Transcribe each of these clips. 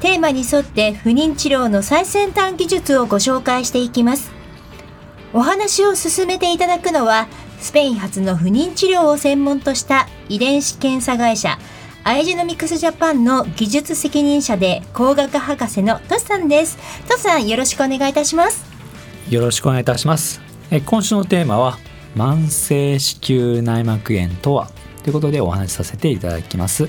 テーマに沿って不妊治療の最先端技術をご紹介していきます。お話を進めていただくのはスペイン発の不妊治療を専門とした遺伝子検査会社アイジェノミクスジャパンの技術責任者で工学博士のトシさんです。トシさんよろしくお願いいたします。よろしくお願いいたします。え今週のテーマは慢性子宮内膜炎とは？ということでお話しさせていただきます。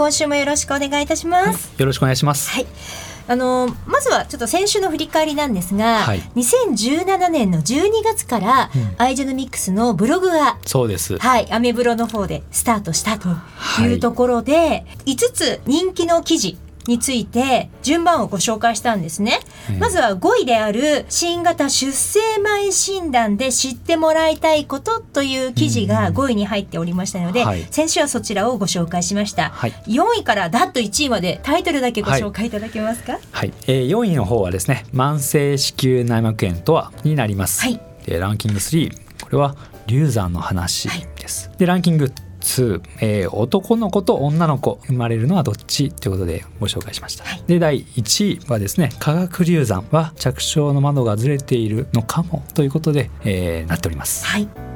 今週もよろしくお願いいたします、よろしくお願いします。はい。あのまずはちょっと先週の振り返りなんですが、はい。2017年の12月から、うん。アイジェノミックスのブログがそうです。はい、アメブロの方でスタートしたとはいいうところで、5つ人気の記事について順番をご紹介したんですね。ええ。まずは5位である新型出生前診断で知ってもらいたいことという記事が5位に入っておりましたので、はい。先週はそちらをご紹介しました。はい。4位からだっと1位までタイトルだけご紹介いただけますか、はい、えー、4位の方はですね慢性子宮内膜炎とはになります、はい。でランキング3これは流産の話です、でランキング2、えー男の子と女の子生まれるのはどっちということでご紹介しました、はい。で第1位はですね化学流産は着床の窓がずれているのかもということで、えーなっております。はい。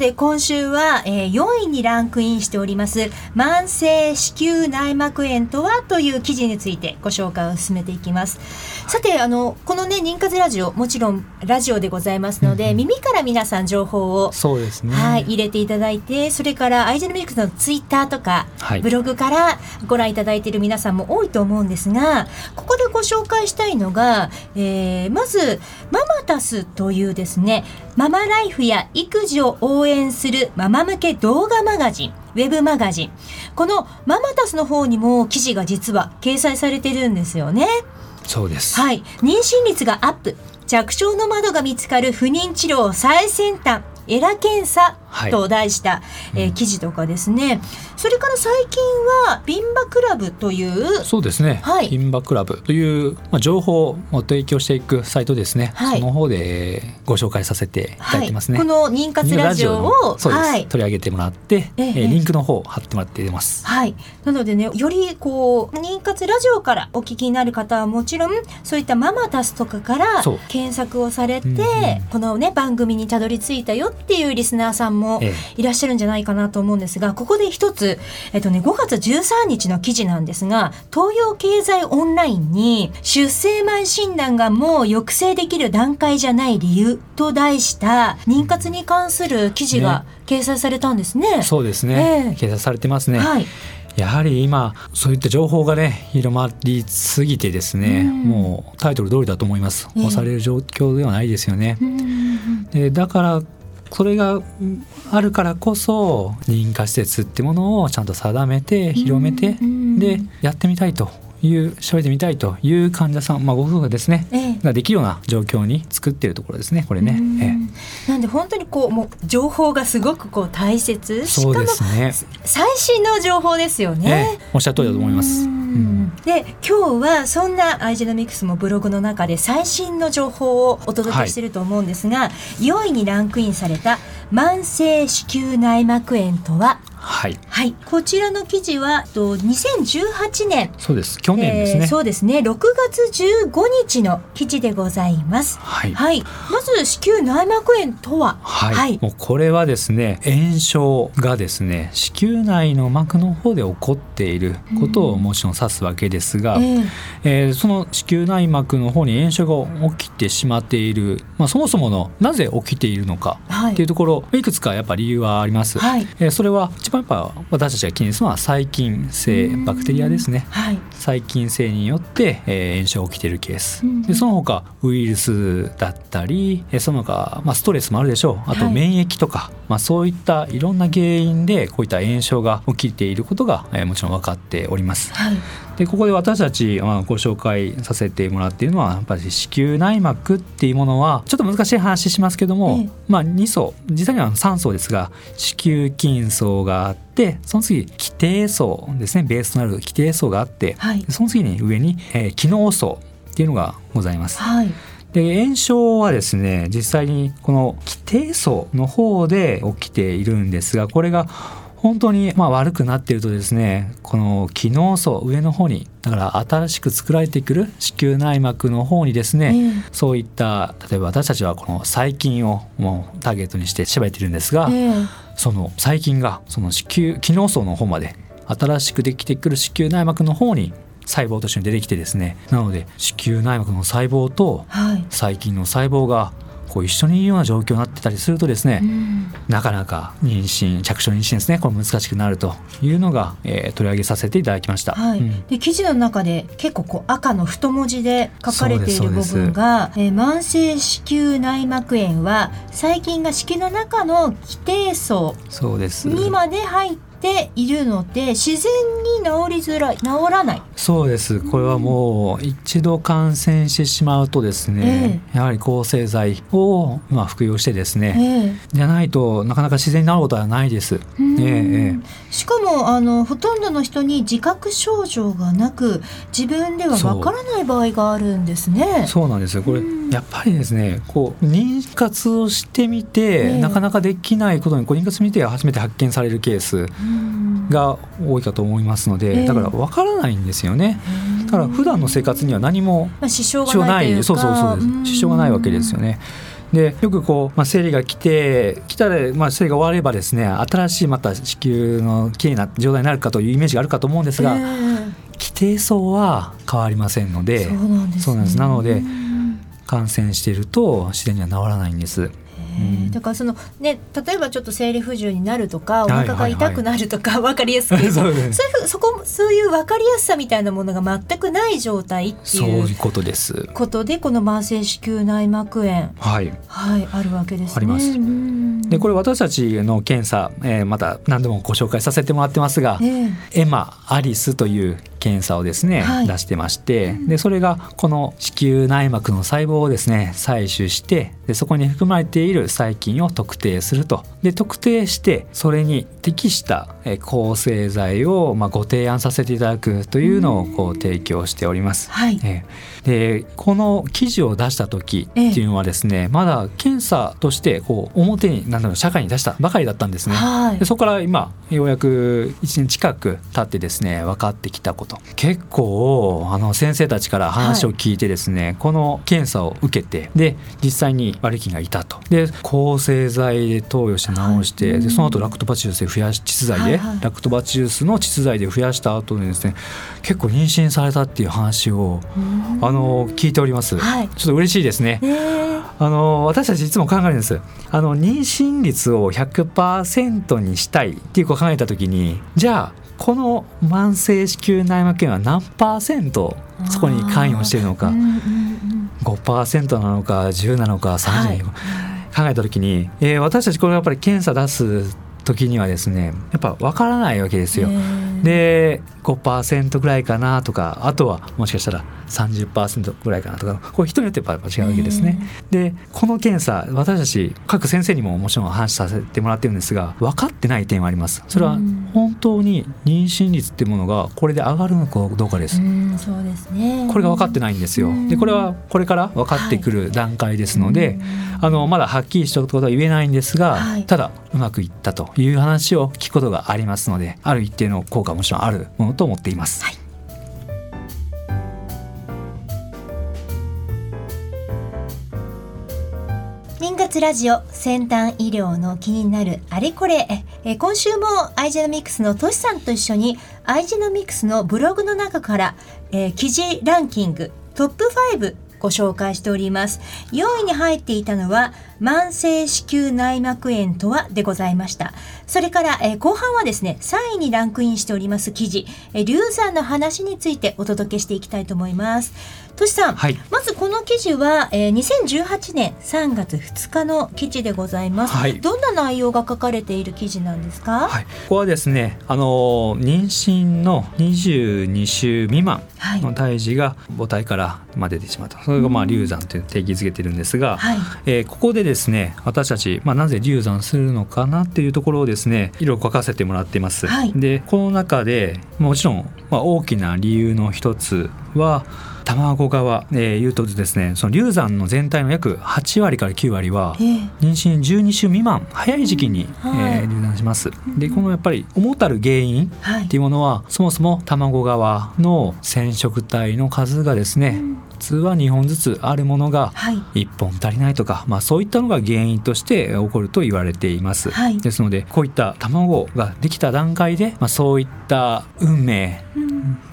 で今週は、えー4位にランクインしております慢性子宮内膜炎とはという記事についてご紹介を進めていきます。さてあのこのね妊活ラジオもちろんラジオでございますので、うん。うん耳から皆さん情報をそうですね。はい、入れていただいてそれからアイジェノミックスのツイッターとか、はい。ブログからご覧いただいている皆さんも多いと思うんですがここでご紹介したいのが、えーまずママタスというですねママライフや育児を応援するママ向け動画マガジンウェブマガジン。このママタスの方にも記事が実は掲載されてるんですよね。そうです、はい、妊娠率がアップ。着床の窓が見つかる不妊治療最先端エラ検査はい。と題した、えーうん。記事とかですね。それから最近はビンバクラブというそうですね、はい。インバクラブという、まあ、情報を提供していくサイトですね、はい。その方でえーご紹介させていただいてますね。はい、この妊活ラジオをはい。取り上げてもらって、ええ。えーリンクの方を貼ってもらっています。はい。なのでね、よりこう、妊活ラジオからお聞きになる方はもちろん、そういったママタスとかから検索をされて、うんうん。このね、番組にたどり着いたよっていうリスナーさんもえいらっしゃるんじゃないかなと思うんですが、ここで一つ、えっとね、5月13日の記事なんですが、東洋経済オンラインに、出生前診断がもう抑制できる段階じゃない理由と題した、妊活に関する記事が掲載されたんですね。そうですね、ええ掲載されてますね。はい。やはり今そういった情報がね広まりすぎてですね、うんもうタイトル通りだと思います。ええ押される状況ではないですよね。うんでだからそれがうんあるからこそ認可施設ってものをちゃんと定めて広めてうん。でやってみたいという調べてみたいという患者さん、まあ、ご夫婦がですねええ。ができるような状況に作っているところですねこれね。うん。ええ。なんで本当にこうもう情報がすごくこう大切。しかそうもですね。最新の情報ですよえね。えおっしゃる通りだと思います。で今日はそんなアイジェノミクスもブログの中で最新の情報をお届けしていると思うんですが、4位にランクインされた慢性子宮内膜炎とは？はい。はい、こちらの記事はと2018年。そうです。去年ですね、えーそうですね。6月15日の記事でございます。はい。はい。まず子宮内膜炎とは？はい、はい。もうこれはですね炎症がですね子宮内の膜の方で起こっていることをもちろん指すわけですが、えーえーその子宮内膜の方に炎症が起きてしまっている、まあ、そもそものなぜ起きているのかはい。っていうところいくつかやっぱ理由はあります。はい。えーそれは一番やっぱ私たちが気にするのは細菌性バクテリアですね。はい。細菌性によって、えー炎症が起きているケース、うん。でその他ウイルスだったりえーその他、まあ、ストレスもあるでしょう。あとはい。免疫とか、まあ、そういったいろんな原因でこういった炎症が起きていることが、えーもちろん分かっております。はいでここで私たち、まあ、ご紹介させてもらっているのはやっぱり子宮内膜っていうものはちょっと難しい話しますけども、ええ。まあ、2層実際には3層ですが子宮筋層があってその次基底層ですねベースとなる基底層があって、はい。その次に上に、えー機能層っていうのがございます。はい。で炎症はですね実際にこの基底層の方で起きているんですがこれが本当にまあ悪くなっているとですねこの機能層上の方にだから新しく作られてくる子宮内膜の方にですね、ええそういった例えば私たちはこの細菌をもうターゲットにして縛れているんですが、ええ。その細菌がその子宮機能層の方まで新しくできてくる子宮内膜の方に細胞として出てきてですねなので子宮内膜の細胞とはい。細菌の細胞がこう一緒にいるような状況になってたりするとですね、うん。なかなか妊娠着床妊娠ですねこれ難しくなるというのが、えー取り上げさせていただきました。はい。うん。で記事の中で結構こう赤の太文字で書かれている部分が、えー慢性子宮内膜炎は細菌が子宮の中の基底層そうです。にまで入っているので自然に治りづらい治らない。そうです。これはもう一度感染してしまうとですね、やはり抗生剤を、まあ、服用してですね、えじゃないとなかなか自然になることはないです。えうん。えええ。しかもあのほとんどの人に自覚症状がなく自分ではわからない場合があるんですね。そうなんですよ。これうん。やっぱりですねこう妊活をしてみて、ええ。なかなかできないことにこう妊活見て初めて発見されるケース。うんが多いかと思いますので、ええ。だからわからないんですよね。だから普段の生活には何もまあ、支障がなといそうそうそうです。支障がないわけですよね。でよくこう、まあ、生理が来て来たら、まあ、生理が終わればですね新しいまた子宮のきれいな状態になるかというイメージがあるかと思うんですが、ええ。基底層は変わりませんので。そうなんです、ね、そうなのでうん。感染していると自然には治らないんです。だからそのね例えばちょっと生理不自由になるとかおはい腹が痛くなるとか 分かりやすく。そういうそこそういう分かりやすさみたいなものが全くない状態っていうことです。ことでこの慢性子宮内膜炎。はい。はいあるわけですね。あります。うん。でこれ私たちの検査、えーまた何度もご紹介させてもらってますが、ええ。エマ・アリスという検査をですね、はい。出してましてでそれがこの子宮内膜の細胞をですね採取してでそこに含まれている細菌を特定すると。で特定してそれに適したえー抗生剤をまあご提案させていただくというのをこう提供しております。はい。ええでこの記事を出した時っていうのはですね、まだ検査としてこう表に何だろう社会に出したばかりだったんですね。はい。でそこから今ようやく1年近く経ってですね分かってきたこと結構あの先生たちから話を聞いてですね、この検査を受けてで実際に悪い菌がいたと。で抗生剤で投与して治して、はい。でその後ラクトバチウスで増やし窒剤で、はいはいラクトバチウスの窒剤で増やした後にですね結構妊娠されたっていう話をうん。あの聞いております、はい。ちょっと嬉しいですね。あの私たちいつも考えるんです。あの妊娠率を100%にしたいっていうこう考えた時にじゃあこの慢性子宮内膜炎は何パーセントそこに関与しているのか。うんうんうん5%なのか10なのか30なのか、はい。考えた時に、えー私たちこれやっぱり検査出す時にはですねやっぱ分からないわけですよ。ねえで5%ぐらいかなとかあとはもしかしたら30%ぐらいかなとかこれ人によってやっぱ違うわけですね。でこの検査私たち各先生にももちろん話させてもらってるんですが分かってない点はあります。それは本当に妊娠率っていうものがこれで上がるのかどうかです。そうですねこれが分かってないんですよ。でこれはこれから分かってくる段階ですので、はい、あのまだはっきりしたことは言えないんですが、はい、ただうまくいったという話を聞くことがありますのである一定の効果はもちろんあるものと思っています。はい。妊活ラジオ先端医療の気になるあれこれ。え今週もアイジェノミクスのトシさんと一緒にアイジェノミクスのブログの中から、えー、記事ランキングトップ5ご紹介しております。4位に入っていたのは慢性子宮内膜炎とはでございました。それから、えー、後半はですね3位にランクインしております記事、えー、流産の話についてお届けしていきたいと思います。としさん、はい、まずこの記事は、えー、2018年3月2日の記事でございます、はい、どんな内容が書かれている記事なんですか、はい、ここはですねあの妊娠の22週未満の胎児が母体からま出てしまった。それがまあ流産という定義づけてるんですが、はい、えー、ここでですね私たち、まあ、なぜ流産するのかなっていうところをですねいろいろ書かせてもらっています。はい、でこの中でもちろん、まあ、大きな理由の一つは卵側、えー、言うとですねその流産の全体の約8割から9割は妊娠12週未満早い時期に、うん。はい、えー、流産します。でこのやっぱり主たる原因っていうものは、はい、そもそも卵側の染色体の数がですね、うん。普通は2本ずつあるものが1本足りないとか、はい、まあ、そういったのが原因として起こると言われています、はい、ですのでこういった卵ができた段階で、まあ、そういった運命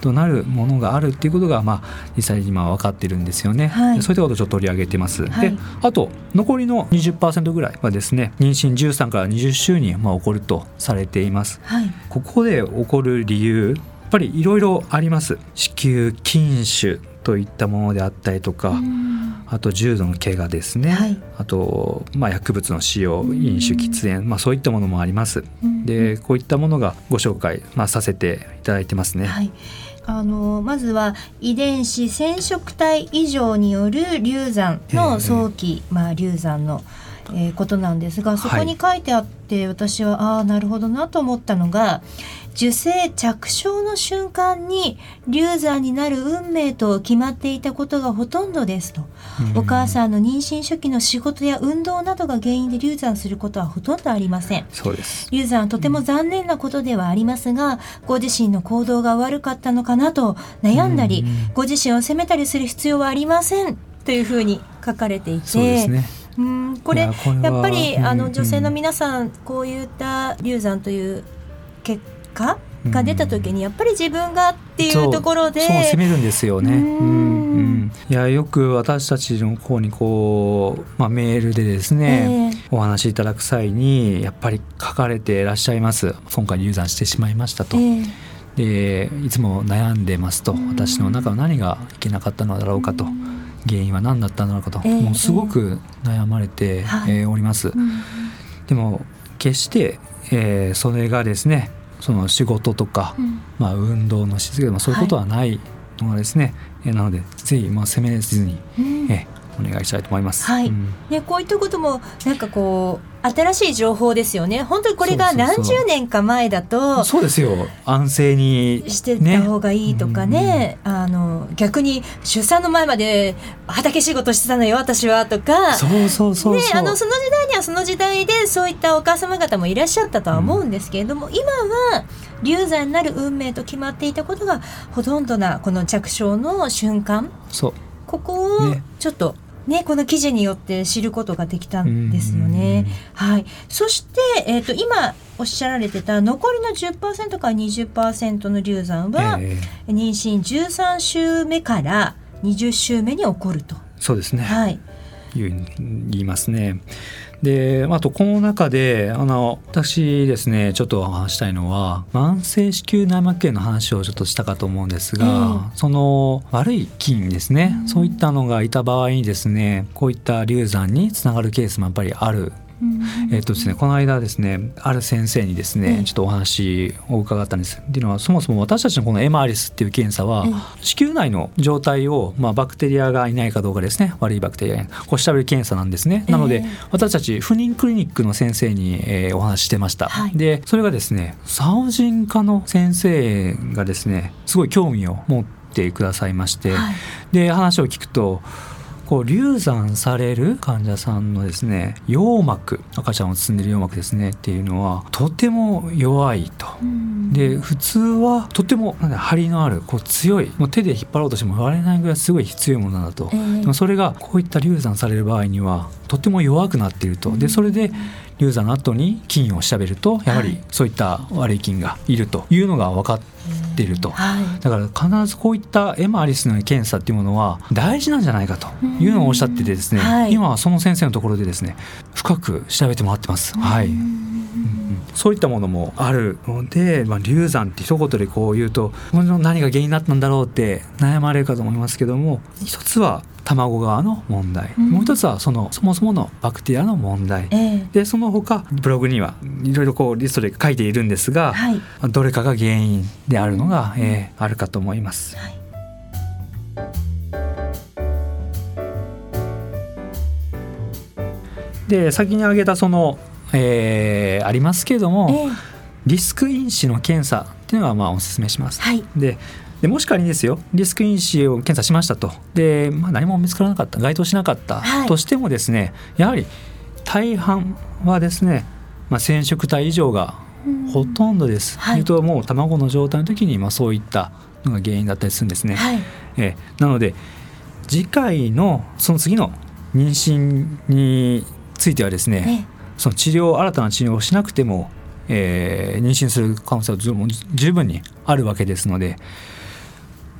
となるものがあるっていうことが、まあ、実際に今分かってるんですよね、はい、そういったことをちょっと取り上げてます、はい、であと残りの20%ぐらいはですね妊娠13から20週にまあ起こるとされています、はい、ここで起こる理由やっぱりいろいろあります。子宮筋腫といったものであったりとか、あと重度の怪我ですね、はい、あと、まあ、薬物の使用飲酒喫煙、まあ、そういったものもあります。でこういったものがご紹介、まあ、させていただいてますね。はい。あのまずは遺伝子染色体異常による流産の早期、まあ、流産の、えー、ことなんですがそこに書いてあって、はい、私はああなるほどなと思ったのが受精着床の瞬間に流産になる運命と決まっていたことがほとんどですと、お母さんの妊娠初期の仕事や運動などが原因で流産することはほとんどありません。そうです。流産はとても残念なことではありますが、ご自身の行動が悪かったのかなと悩んだり、ご自身を責めたりする必要はありませんというふうに書かれていて。そうんこれやっぱりあの女性の皆さんこういった流産という結果が出た時にやっぱり自分がっていうところで、そう責めるんですよね。うん。うんいやよく私たちの方にこう、まあ、メールでですね、えー、お話しいただく際にやっぱり書かれていらっしゃいます。今回流産してしまいましたと。えーでいつも悩んでますと。私の中は何がいけなかったのだろうかと原因は何だったのかと、えー、もうすごく悩まれて、えー、おります。でも決して、えー、それがですねその仕事とか、うん、まあ、運動のしつけまあ、そういうことはないのがですね、はい、なのでぜひまあ責めずに、うん、えお願いしたいと思います。はい、うん、ね、こういったこともなんかこう新しい情報ですよね。本当にこれが何十年か前だとそうですよ。安静に、してた方がいいとかね、うん、あの逆に出産の前まで畑仕事してたのよ私はとか。そうそうそうねあのその時代にはその時代でそういったお母様方もいらっしゃったとは思うんですけれども、うん、今は流産になる運命と決まっていたことがほとんどなこの着床の瞬間。そう。ここをちょっと、ねね、この記事によって知ることができたんですよね。はい、そして、えーと、今おっしゃられてた残りの10%から20%の流産は、えー、妊娠13週目から20週目に起こると。そうですね、はい、言いますね。であとこの中であの私ですねちょっと話したいのは慢性子宮内膜炎の話をちょっとしたかと思うんですが、えー、その悪い菌ですね、うん、そういったのがいた場合にですねこういった流産につながるケースもやっぱりあるえっとですね、この間ですねある先生にですね、ちょっとお話を伺ったんです。っていうのはそもそも私たちのこのエマーリスっていう検査は、子宮内の状態を、まあ、バクテリアがいないかどうかですね。悪いバクテリアこう調べる検査なんですね、なので私たち不妊クリニックの先生に、えー、お話ししてました、はい、でそれがですね産婦人科の先生がですねすごい興味を持ってくださいまして、はい、で話を聞くとこう流産される患者さんのですね羊膜赤ちゃんを包んでる羊膜ですねっていうのはとても弱いと。で普通はとても張りのあるこう強いもう手で引っ張ろうとしても割れないぐらいすごい強いものだと、えー、でもそれがこういった流産される場合にはとても弱くなっていると。でそれで流産の後に菌を調べるとやはりそういった悪い菌がいるというのが分かっていると、はい、だから必ずこういったエマ・アリスの検査っていうものは大事なんじゃないかというのをおっしゃっててですね、はい、今はその先生のところでですね深く調べてもらってます。はい、そういったものもあるので、まあ、流産って一言でこう言うと何が原因になったんだろうって悩まれるかと思いますけども一つは卵側の問題、うん、もう一つはそのそもそものバクテリアの問題、えー、でその他ブログにはいろいろこうリストで書いているんですが、はい、どれかが原因であるのが、えー、あるかと思います。はい。で先に挙げたその、えー、ありますけれども、えー、リスク因子の検査っていうのはまあお勧めします。はい、ででもし仮にですよリスク因子を検査しましたと。で、まあ、何も見つからなかった該当しなかったとしてもですね、はい、やはり大半はですね、まあ、染色体異常がほとんどです。はい、ともう卵の状態の時に、まあ、そういったのが原因だったりするんですね。はい、えなので次回のその次の妊娠についてはですね、その治療新たな治療をしなくても、えー、妊娠する可能性は十分にあるわけですので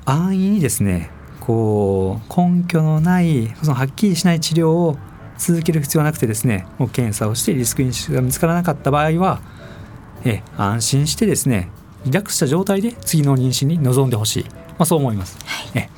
安易にですねこう根拠のないそのはっきりしない治療を続ける必要はなくてですねもう検査をしてリスク因子が見つからなかった場合はえ安心してですねリラックスした状態で次の妊娠に臨んでほしい、まあ、そう思います。はい、え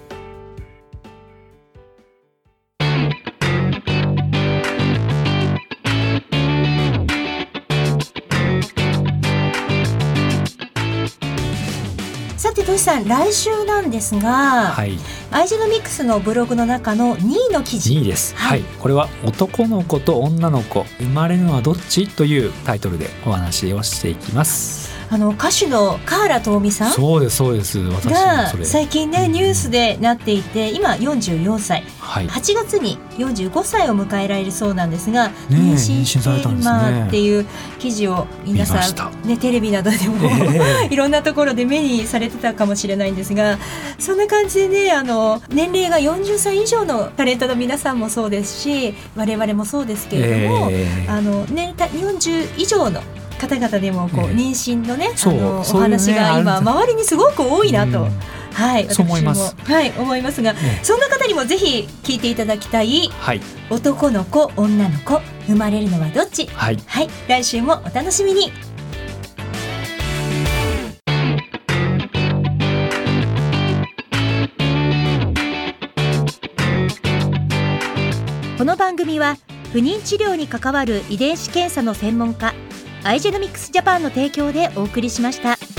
さん来週なんですが、はい、アイジェノミクスのブログの中の2位の記事。2位です、はい、はい、これは男の子と女の子生まれるのはどっち？というタイトルでお話をしていきますあの歌手のカーラト美さんそうですそうです。が最近ねニュースでなっていて今44歳、はい、8月に45歳を迎えられるそうなんですが、ね、妊娠して今っていう記事を皆さん、ね、テレビなどでも、えー、いろんなところで目にされてたかもしれないんですがそんな感じでねあの年齢が40歳以上のタレントの皆さんもそうですし我々もそうですけれども、えー、あの年40以上の方々でもこう、妊娠のねあのお話が今周りにすごく多いなと。はい、そう思います。はい、思いますが、ね、そんな方にもぜひ聞いていただきたい。はい、男の子、女の子、生まれるのはどっち？はい、はい、来週もお楽しみに。この番組は不妊治療に関わる遺伝子検査の専門家アイジェノミクスジャパンの提供でお送りしました。